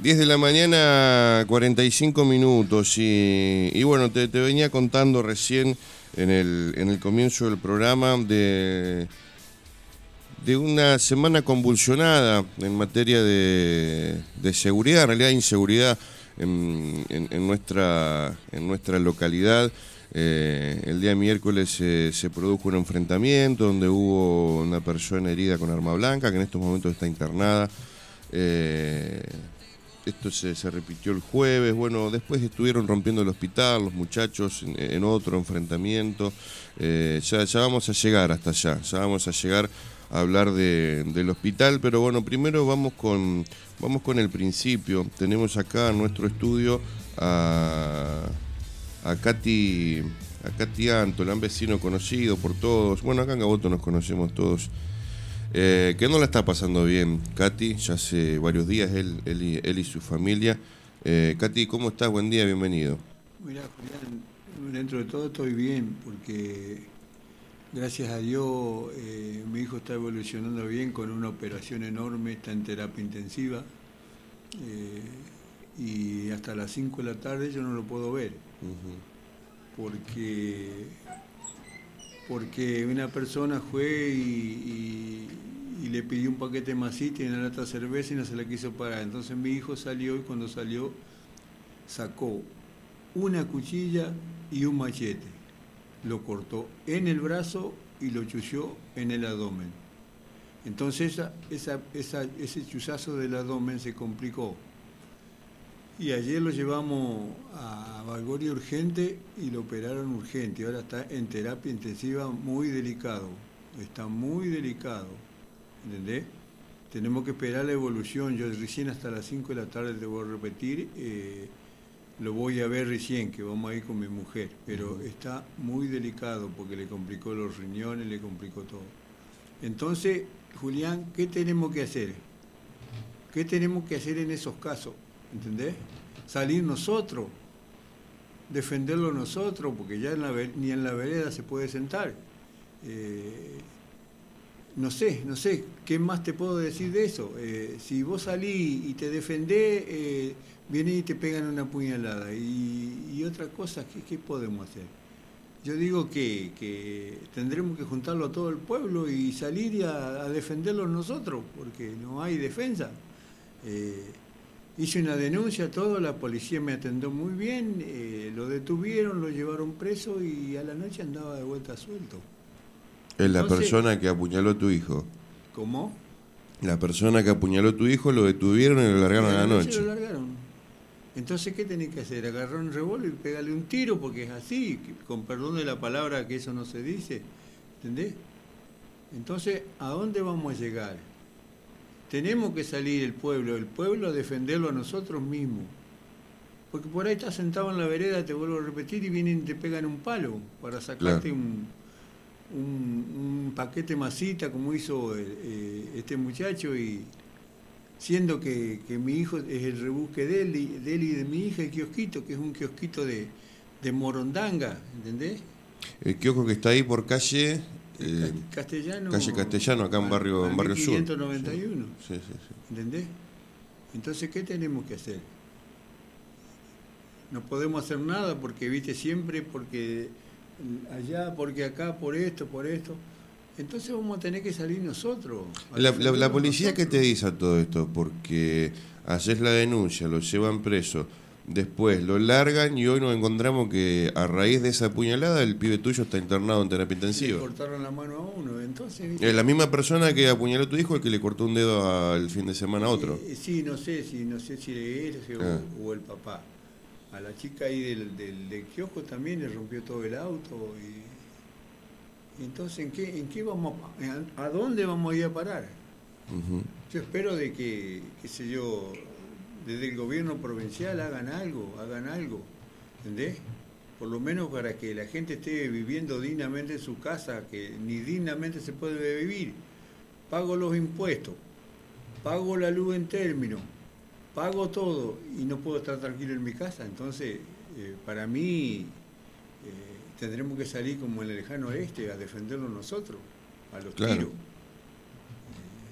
10 de la mañana, 45 minutos. Y, bueno, te, venía contando recién en el, comienzo del programa de, de una semana convulsionada en materia de, seguridad, en realidad inseguridad en, nuestra, en nuestra localidad. Eh, el día miércoles eh, se produjo un enfrentamiento donde hubo una persona herida con arma blanca que en estos momentos está internada. Eh, esto se, repitió el jueves. Bueno, después estuvieron rompiendo el hospital los muchachos en, otro enfrentamiento. Eh, ya, vamos a llegar hasta allá, ya vamos a llegar a hablar de- del hospital, pero bueno, primero vamos con, vamos con el principio. Tenemos acá en nuestro estudio a, a Katy, a Katy Antola, un vecino conocido por todos. Bueno, acá en Gaboto nos conocemos todos. Eh, que no la está pasando bien, Katy, ya hace varios días, él, él, y, él y su familia. Eh, Katy, ¿cómo estás? Buen día, bienvenido. Mira, Julián, dentro de todo estoy bien porque gracias a Dios eh, mi hijo está evolucionando bien con una operación enorme, está en terapia intensiva eh, y hasta las 5 de la tarde yo no lo puedo ver porque porque una persona fue y, le pidió un paquete de masita y una lata de cerveza y no se la quiso pagar. Entonces mi hijo salió y cuando salió sacó una cuchilla y un machete. Lo cortó en el brazo y lo chució en el abdomen. Entonces ese chuzazo del abdomen se complicó. Y ayer lo llevamos a Valgoria urgente y lo operaron urgente. Ahora está en terapia intensiva muy delicado. Está muy delicado. ¿Entendés? Tenemos que esperar la evolución. Yo recién hasta las 5 de la tarde te voy a repetir. eh, lo voy a ver recién, que vamos a ir con mi mujer. Pero está muy delicado porque le complicó los riñones, le complicó todo. Entonces, Julián, ¿qué tenemos que hacer? ¿Qué tenemos que hacer en esos casos? ¿Entendés? Salir nosotros, defenderlo nosotros, porque ya ni en la vereda se puede sentar. Eh, no sé, no sé, ¿qué más te puedo decir de eso? Eh, si vos salís y te defendés, eh, vienen y te pegan una puñalada. Y, y otra cosa, ¿qué, podemos hacer? Yo digo que, que tendremos que juntarlo a todo el pueblo y salir y a, a defenderlo nosotros, porque no hay defensa. Eh, hice una denuncia, todo, la policía me atendió muy bien, eh, lo detuvieron, lo llevaron preso y a la noche andaba de vuelta suelto. Es la Entonces- persona que apuñaló a tu hijo. ¿Cómo? La persona que apuñaló a tu hijo lo detuvieron y lo largaron a la noche. Lo largaron. Entonces, ¿qué tenés que hacer? Agarrar un revólver y pegarle un tiro, porque es así, con perdón de la palabra que eso no se dice. ¿Entendés? Entonces, ¿a dónde vamos a llegar? Tenemos que salir el pueblo, el pueblo a defenderlo a nosotros mismos. Porque por ahí estás sentado en la vereda, te vuelvo a repetir, y vienen y te pegan un palo para sacarte Claro. un, un, un paquete masita como hizo eh, eh, este muchacho y siendo que, que mi hijo es el rebusque de él, y, de él y de mi hija el kiosquito, que es un kiosquito de, de Morondanga, ¿entendés? El kiosco que está ahí por calle. Eh, Castellano. calle Castellano, acá en barrio- en barrio sur. 591, sí, sí, sí. ¿entendés? Entonces, ¿qué tenemos que hacer? No podemos hacer nada porque, viste, siempre porque allá, porque acá, por esto, por esto. Entonces vamos a tener que salir nosotros. La, la- la defendernos policía, ¿qué te nosotros. dice a todo esto? Porque haces la denuncia, lo llevan preso, después lo largan y hoy nos encontramos que a raíz de esa puñalada el pibe tuyo está internado en terapia Le intensiva. cortaron la mano a uno, entonces... Es la misma persona que apuñaló a tu hijo el que le cortó un dedo al fin de semana a otro. Eh, sí, no sé si no sé si él o, Ah. o el papá. A la chica ahí del, del, del kiosco también le rompió todo el auto. Y, entonces, ¿en qué, ¿en qué vamos a, a dónde vamos a ir a parar? Yo espero de que, qué sé yo, desde el gobierno provincial hagan algo, hagan algo, ¿entendés? Por lo menos para que la gente esté viviendo dignamente en su casa, que ni dignamente se puede vivir. Pago los impuestos, pago la luz en término, pago todo y no puedo estar tranquilo en mi casa. Entonces, eh, para mí, eh, tendremos que salir como en el lejano oeste a defenderlo nosotros, a los Claro. tiros.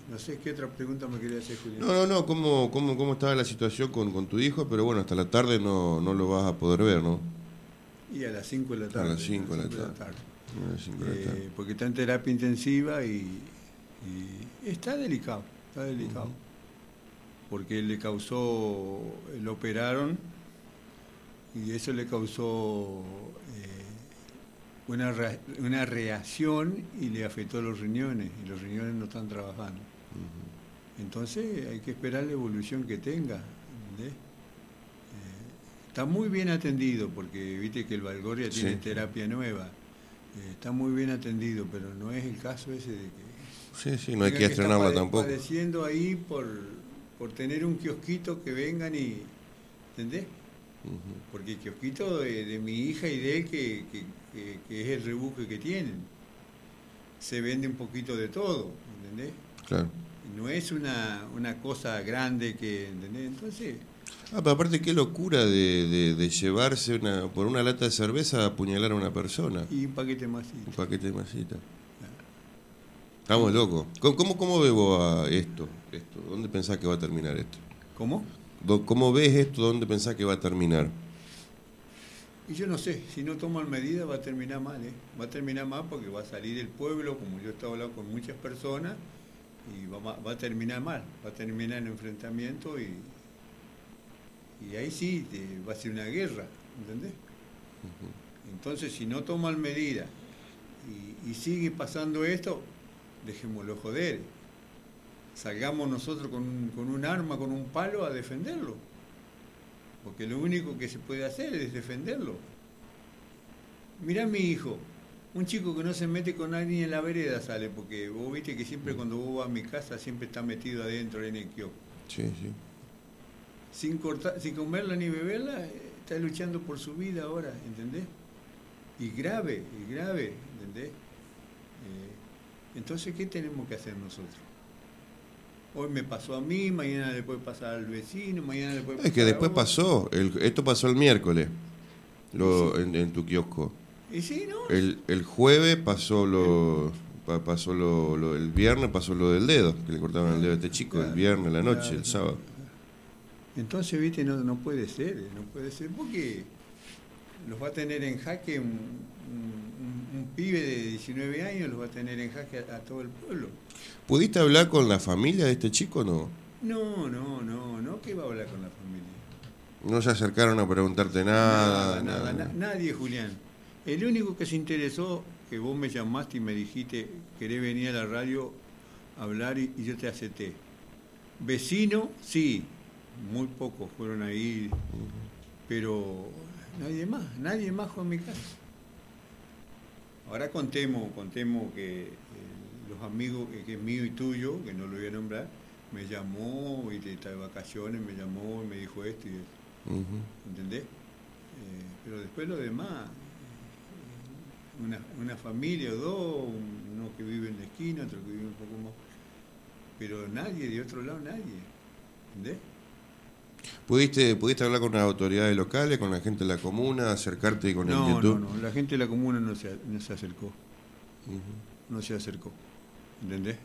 Eh, no sé qué otra pregunta me quería hacer, Julián. No, no, no, cómo, cómo, cómo estaba la situación con, con tu hijo, pero bueno, hasta la tarde no, no lo vas a poder ver, ¿no? Y a las 5 de la tarde. las cinco de la cinco tarde. A las cinco de la Eh, tarde. porque está en terapia intensiva y, y está delicado, está delicado. Porque le causó, lo operaron y eso le causó eh, una, re- una reacción y le afectó los riñones y los riñones no están trabajando. Entonces hay que esperar la evolución que tenga. ¿entendés? Eh, está muy bien atendido porque viste que el Valgoria tiene Sí. terapia nueva. Eh, está muy bien atendido, pero no es el caso ese de que Sí, sí, no hay que estrenarla tampoco. Padeciendo ahí por, por tener un kiosquito que vengan y. ¿Entendés? Porque el kiosquito de, de mi hija y de él, que, que- que- que es el rebuje que tienen, se vende un poquito de todo, ¿entendés? Claro. No es una, una cosa grande que, ¿entendés? Entonces, Ah, pero aparte qué locura de, de- de llevarse una, por una lata de cerveza a apuñalar a una persona. y un paquete más. Un paquete de masita. Estamos locos. ¿Cómo, cómo, vos a esto, esto? ¿Dónde pensás que va a terminar esto? ¿Cómo? ¿Cómo ves esto? ¿Dónde pensás que va a terminar? Y yo no sé, si no toman medidas va a terminar mal, ¿eh? Va a terminar mal porque va a salir el pueblo, como yo he estado hablando con muchas personas, y va, va a terminar mal, va a terminar en enfrentamiento y, y ahí sí te- va a ser una guerra, ¿entendés? Entonces, si no toman medidas y, y sigue pasando esto, dejémoslo joder. Salgamos nosotros con un, con un arma, con un palo a defenderlo. Porque lo único que se puede hacer es defenderlo. Mirá mi hijo, un chico que no se mete con nadie en la vereda sale, porque vos viste que siempre cuando vos vas a mi casa siempre está metido adentro en el kiosco. Sí, sí. Sin, cortar, sin comerla ni beberla, está luchando por su vida ahora, ¿entendés? Y grave, y grave, ¿entendés? Eh, entonces, ¿qué tenemos que hacer nosotros? Hoy me pasó a mí, mañana le puede pasar al vecino, mañana le puede pasar Es que a después vos. pasó, el- esto pasó el miércoles, lo, en, en tu kiosco. Y sí, ¿no? El, el jueves pasó lo, pa- pasó lo, lo- el viernes pasó lo del dedo, que le cortaron el dedo a este chico, el viernes, la noche, claro. el sábado. Entonces, viste, no, no puede ser, no puede ser porque los va a tener en jaque un, un- un- un pibe de 19 años, los va a tener en jaque a, a todo el pueblo. ¿Pudiste hablar con la familia de este chico o no? No, no, no, no, ¿qué va a hablar con la familia? No se acercaron a preguntarte nada, nada. na- nadie, Julián. El único que se interesó, que vos me llamaste y me dijiste, querés venir a la radio a hablar y, y yo te acepté. Vecino, sí, muy pocos fueron ahí, pero nadie más, nadie más fue a mi casa. Ahora contemos, contemos que eh, los amigos, que es mío y tuyo, que no lo voy a nombrar, me llamó y está de vacaciones, me llamó y me dijo esto y eso. ¿entendés? Eh, pero después lo demás, una, una familia o dos, uno que vive en la esquina, otro que vive un poco más, pero nadie, de otro lado nadie, ¿entendés? ¿Pudiste, ¿Pudiste hablar con las autoridades locales, con la gente de la comuna, acercarte con No, inquietud? no, no, la gente de la comuna no se, no se acercó, no se acercó, ¿entendés?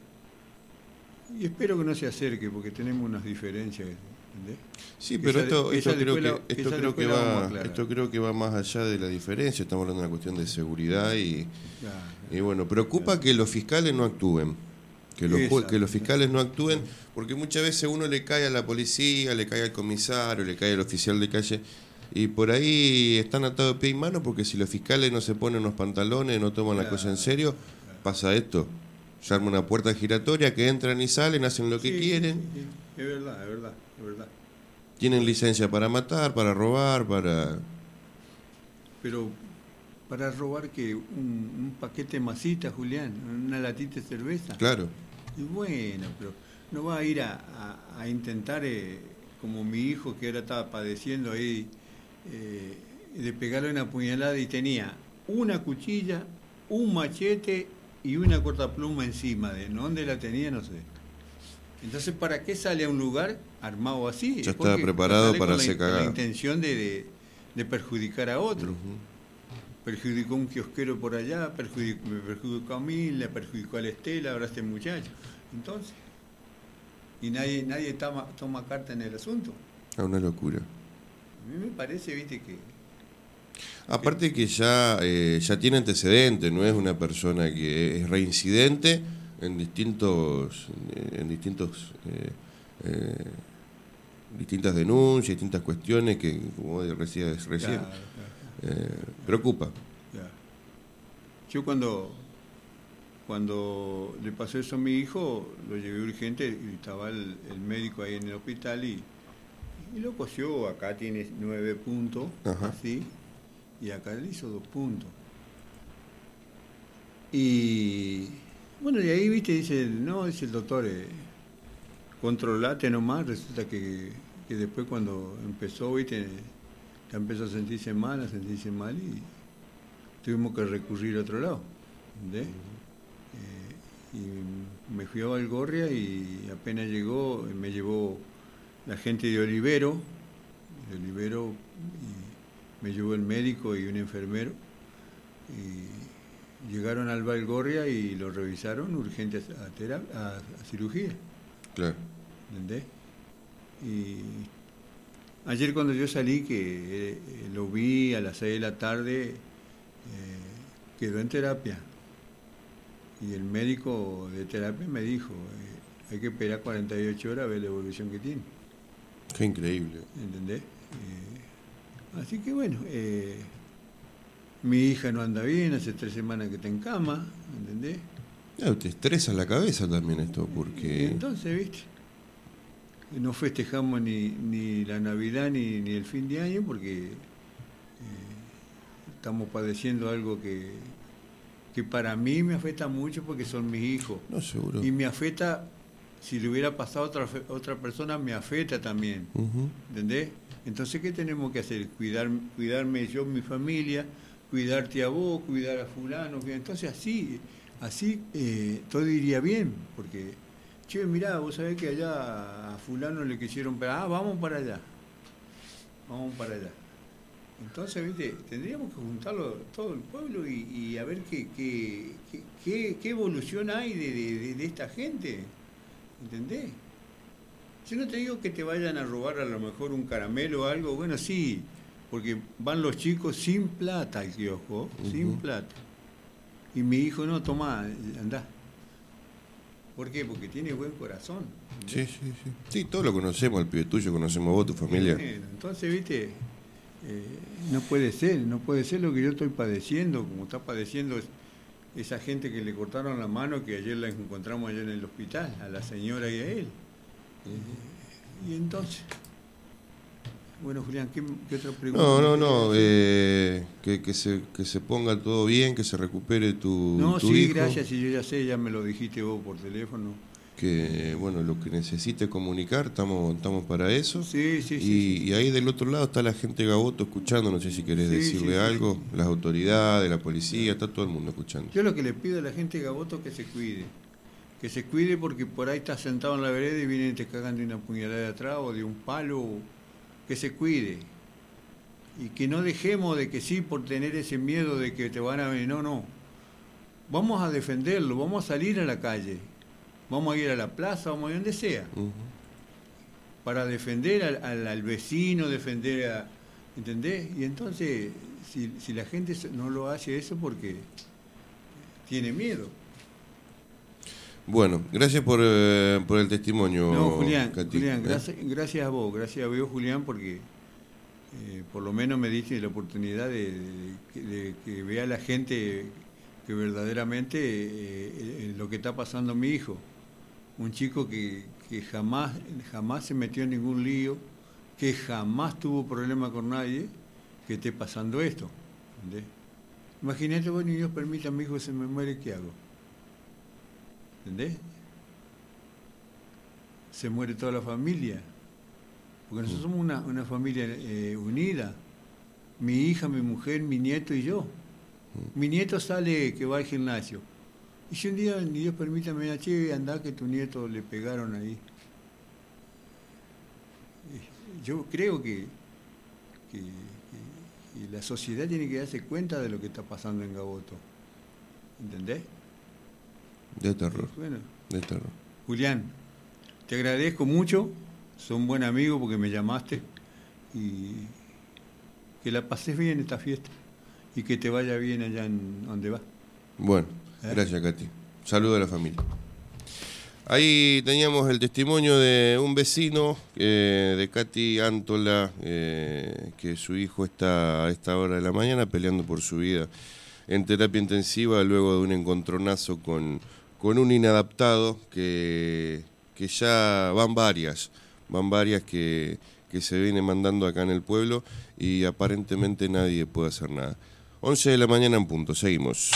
Y espero que no se acerque porque tenemos unas diferencias, ¿entendés? Sí, Que pero esa- esto, creo que esto creo que va esto creo que va más allá de la diferencia. Estamos hablando de una cuestión de seguridad y, bueno, preocupa que los fiscales no actúen, que los Exacto. que los fiscales no actúen, porque muchas veces uno le cae a la policía, le cae al comisario, le cae al oficial de calle y por ahí están atados de pie y mano porque si los fiscales no se ponen los pantalones, no toman la cosa en serio, pasa esto. Se arma una puerta giratoria que entran y salen, hacen lo que Sí, quieren. sí, sí. Es verdad, es verdad, verdad. Tienen licencia para matar, para robar, para... Pero para robar que un, un paquete de masita, Julián, una latita de cerveza. Claro. Y bueno, pero no va a ir a, a- a intentar, eh, como mi hijo que ahora estaba padeciendo ahí, eh, de pegarle una puñalada y tenía una cuchilla, un machete y una cortapluma encima. ¿De dónde la tenía? No sé. Entonces, ¿para qué sale a un lugar armado así? Ya Es estaba preparado para hacer con La intención de, de- de perjudicar a otro perjudicó a un kiosquero por allá, perjudicó, me perjudicó a mí, le perjudicó a la Estela, ahora a este muchacho. Entonces, y nadie, nadie toma, toma carta en el asunto. Ah, una locura. A mí me parece, viste, que Aparte que ya, eh, ya tiene antecedentes, no es una persona que es reincidente en distintos, en distintos, eh, eh, distintas denuncias, distintas cuestiones que, como decías recién, Claro, eh, preocupa. Yo cuando, cuando le pasó eso a mi hijo, lo llevé urgente y estaba el, el médico ahí en el hospital y, y lo cosió, acá tiene nueve puntos, Ajá. así, y acá le hizo dos puntos. Y bueno, de ahí, viste, dice, no, dice el doctor, eh, controlate nomás, resulta que, que después cuando empezó, viste, ya empezó a sentirse mal, a sentirse mal y tuvimos que recurrir a otro lado, ¿entendés? Eh, y me fui a Valgorria y apenas llegó, me llevó la gente de Olivero, de Olivero, y me llevó el médico y un enfermero, y llegaron al Valgorria y lo revisaron urgente a, tera- a- a cirugía. Claro. ¿entendés? Y ayer cuando yo salí, que eh, lo vi a las 6 de la tarde, eh, quedó en terapia. Y el médico de terapia me dijo, eh, hay que esperar 48 horas a ver la evolución que tiene, Qué increíble. ¿entendés? Así que bueno, eh, mi hija no anda bien, hace tres semanas que está en cama, ¿entendés? Claro, te estresa la cabeza también esto, Y porque... entonces, ¿viste? No festejamos ni, ni la Navidad ni, ni el fin de año porque eh, estamos padeciendo algo que, que para mí me afecta mucho porque son mis hijos. No, seguro. Y me afecta, si le hubiera pasado a otra, otra persona, me afecta también. ¿Entendés? Entonces, ¿qué tenemos que hacer? Cuidar, cuidarme yo, mi familia, cuidarte a vos, cuidar a fulano. Entonces, así, así eh, todo iría bien, porque, che, mirá, vos sabés que allá a fulano le quisieron, ah, vamos para allá, vamos para allá. Entonces, viste, tendríamos que juntarlo todo el pueblo y, a ver qué, qué, qué, qué- evolución hay de- de- de esta gente, ¿entendés? Yo no te digo que te vayan a robar a lo mejor un caramelo o algo, bueno, sí, porque van los chicos sin plata al kiosco, sin plata. Y mi hijo, no, toma, anda. ¿Por qué? Porque tiene buen corazón. Sí, sí, sí. Sí, todos lo conocemos, el pibe tuyo, conocemos a vos, tu familia. Entonces, viste, eh, no puede ser, no puede ser lo que yo estoy padeciendo, como está padeciendo es- esa gente que le cortaron la mano, que ayer la encontramos allá en el hospital, a la señora y a él. Eh, y entonces, bueno, Julián, ¿qué, qué otra pregunta? No, no, no, eh, que, que, se, que se ponga todo bien, que se recupere tu, no, tu sí, hijo. gracias, y yo ya sé, ya me lo dijiste vos por teléfono. Que, bueno, lo que necesite comunicar, estamos, estamos para eso. Sí, sí, sí. y, sí. y ahí del otro lado está la gente Gaboto escuchando, no sé si querés Sí, decirle sí, algo, las autoridades, la policía, está todo el mundo escuchando. Yo lo que le pido a la gente Gaboto es que se cuide. Que se cuide porque por ahí estás sentado en la vereda y vienen y te cagan de una puñalada de atrás o de un palo. o- Que se cuide. Y que no dejemos de que sí por tener ese miedo de que te van a venir. No, no. Vamos a defenderlo, vamos a salir a la calle. Vamos a ir a la plaza, vamos a ir donde sea. Para defender al, al- al vecino, defender a... ¿Entendés? Y entonces, si, si la gente no lo hace eso porque tiene miedo. Bueno, gracias por, eh, por el testimonio. No, Julián, Julián ¿eh? gracias, gracias a vos, gracias a vos, Julián, porque eh, por lo menos me diste la oportunidad de, de- de que vea la gente que verdaderamente lo que está pasando a mi hijo. Un chico que, que jamás, jamás se metió en ningún lío, que jamás tuvo problema con nadie, que esté pasando esto. ¿entendés? Imagínate, bueno, y Dios permita a mi hijo que se me muere, ¿qué hago? ¿Entendés? se muere toda la familia. Porque nosotros somos una, una familia eh, unida. Mi hija, mi mujer, mi nieto y yo. Mi nieto sale que va al gimnasio. Y si un día, ni Dios permita, me che, anda que tu nieto le pegaron ahí. Yo creo que, que- que- que la sociedad tiene que darse cuenta de lo que está pasando en Gaboto. ¿Entendés? De terror, Bueno, de terror. Julián, te agradezco mucho, son buen amigo porque me llamaste y que la pases bien esta fiesta y que te vaya bien allá en donde vas. Bueno, ¿Eh? gracias, Katy. Saludo a la familia. Ahí teníamos el testimonio de un vecino eh, de Katy Antola, eh, que su hijo está a esta hora de la mañana peleando por su vida en terapia intensiva luego de un encontronazo con, con un inadaptado que, que ya van varias, van varias que, que se viene mandando acá en el pueblo y aparentemente nadie puede hacer nada. 11 de la mañana en punto, seguimos.